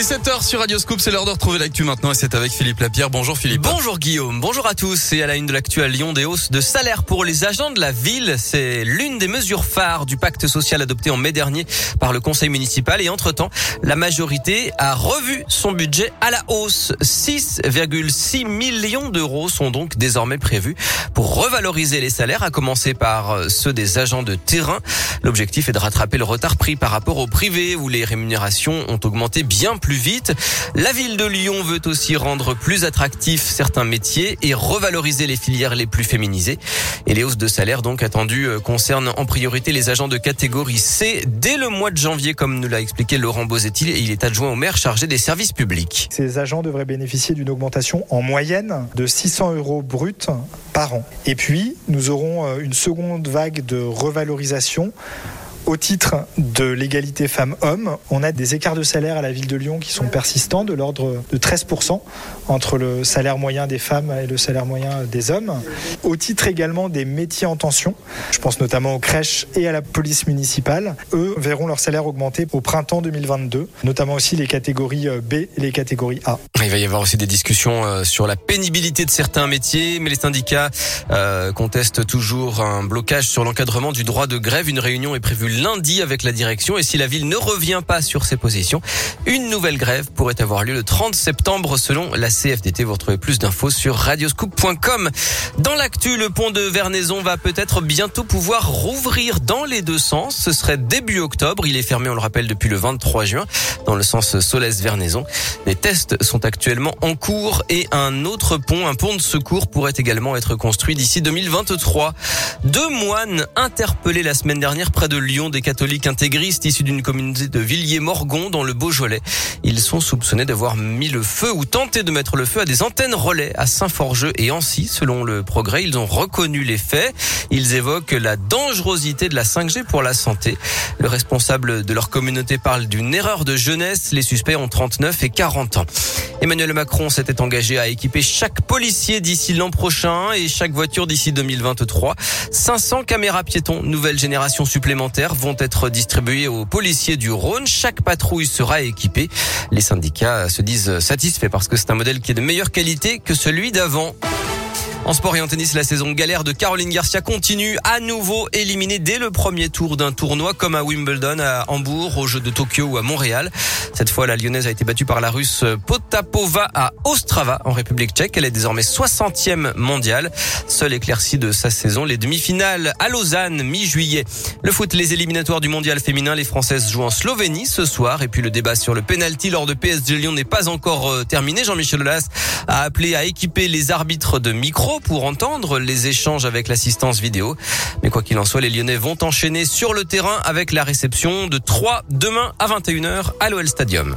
Il est 7h sur Radio Scoop, c'est l'heure de retrouver l'actu maintenant et c'est avec Philippe Lapierre. Bonjour Philippe. Bonjour Guillaume, bonjour à tous. Et à la une de l'actu à Lyon, des hausses de salaire pour les agents de la ville. C'est l'une des mesures phares du pacte social adopté en mai dernier par le conseil municipal. Et entre-temps, la majorité a revu son budget à la hausse. 6,6 millions d'euros sont donc désormais prévus pour revaloriser les salaires, à commencer par ceux des agents de terrain. L'objectif est de rattraper le retard pris par rapport au privé où les rémunérations ont augmenté bien plus vite. La ville de Lyon veut aussi rendre plus attractifs certains métiers et revaloriser les filières les plus féminisées. Et les hausses de salaire donc attendues euh, concernent en priorité les agents de catégorie C dès le mois de janvier, comme nous l'a expliqué Laurent Bozetil. Et il est adjoint au maire chargé des services publics. Ces agents devraient bénéficier d'une augmentation en moyenne de 600 euros bruts par an. Et puis, nous aurons euh, une seconde vague de revalorisation au titre de l'égalité femmes-hommes, on a des écarts de salaire à la ville de Lyon qui sont persistants, de l'ordre de 13% entre le salaire moyen des femmes et le salaire moyen des hommes. Au titre également des métiers en tension, je pense notamment aux crèches et à la police municipale, eux verront leur salaire augmenter au printemps 2022, notamment aussi les catégories B et les catégories A. Il va y avoir aussi des discussions euh, sur la pénibilité de certains métiers, mais les syndicats euh, contestent toujours un blocage sur l'encadrement du droit de grève. Une réunion est prévue lundi avec la direction et si la ville ne revient pas sur ses positions, une nouvelle grève pourrait avoir lieu le 30 septembre selon la CFDT. Vous retrouvez plus d'infos sur radioscoop.com. Dans l'actu, le pont de Vernaison va peut-être bientôt pouvoir rouvrir dans les deux sens. Ce serait début octobre. Il est fermé, on le rappelle, depuis le 23 juin dans le sens Solès-Vernaison. Les tests sont actuellement en cours et un autre pont, un pont de secours pourrait également être construit d'ici 2023. Deux moines interpellés la semaine dernière près de Lyon des catholiques intégristes issus d'une communauté de Villiers-Morgon dans le Beaujolais. Ils sont soupçonnés d'avoir mis le feu ou tenté de mettre le feu à des antennes relais à Saint-Forgeux et Ancy. Selon le progrès, ils ont reconnu les faits. Ils évoquent la dangerosité de la 5G pour la santé. Le responsable de leur communauté parle d'une erreur de jeunesse. Les suspects ont 39 et 40 ans. Emmanuel Macron s'était engagé à équiper chaque policier d'ici l'an prochain et chaque voiture d'ici 2023. 500 caméras piétons, nouvelle génération supplémentaire vont être distribués aux policiers du Rhône. Chaque patrouille sera équipée. Les syndicats se disent satisfaits parce que c'est un modèle qui est de meilleure qualité que celui d'avant. En sport et en tennis, la saison galère de Caroline Garcia continue à nouveau éliminée dès le premier tour d'un tournoi comme à Wimbledon, à Hambourg, aux Jeux de Tokyo ou à Montréal. Cette fois, la lyonnaise a été battue par la russe Potapova à Ostrava en République tchèque. Elle est désormais 60e mondiale. Seule éclaircie de sa saison, les demi-finales à Lausanne, mi-juillet. Le foot, les éliminatoires du mondial féminin, les Françaises jouent en Slovénie ce soir. Et puis le débat sur le penalty lors de PSG Lyon n'est pas encore euh, terminé. Jean-Michel Aulas a appelé à équiper les arbitres de pour entendre les échanges avec l'assistance vidéo. Mais quoi qu'il en soit, les Lyonnais vont enchaîner sur le terrain avec la réception de 3 demain à 21h à l'OL Stadium.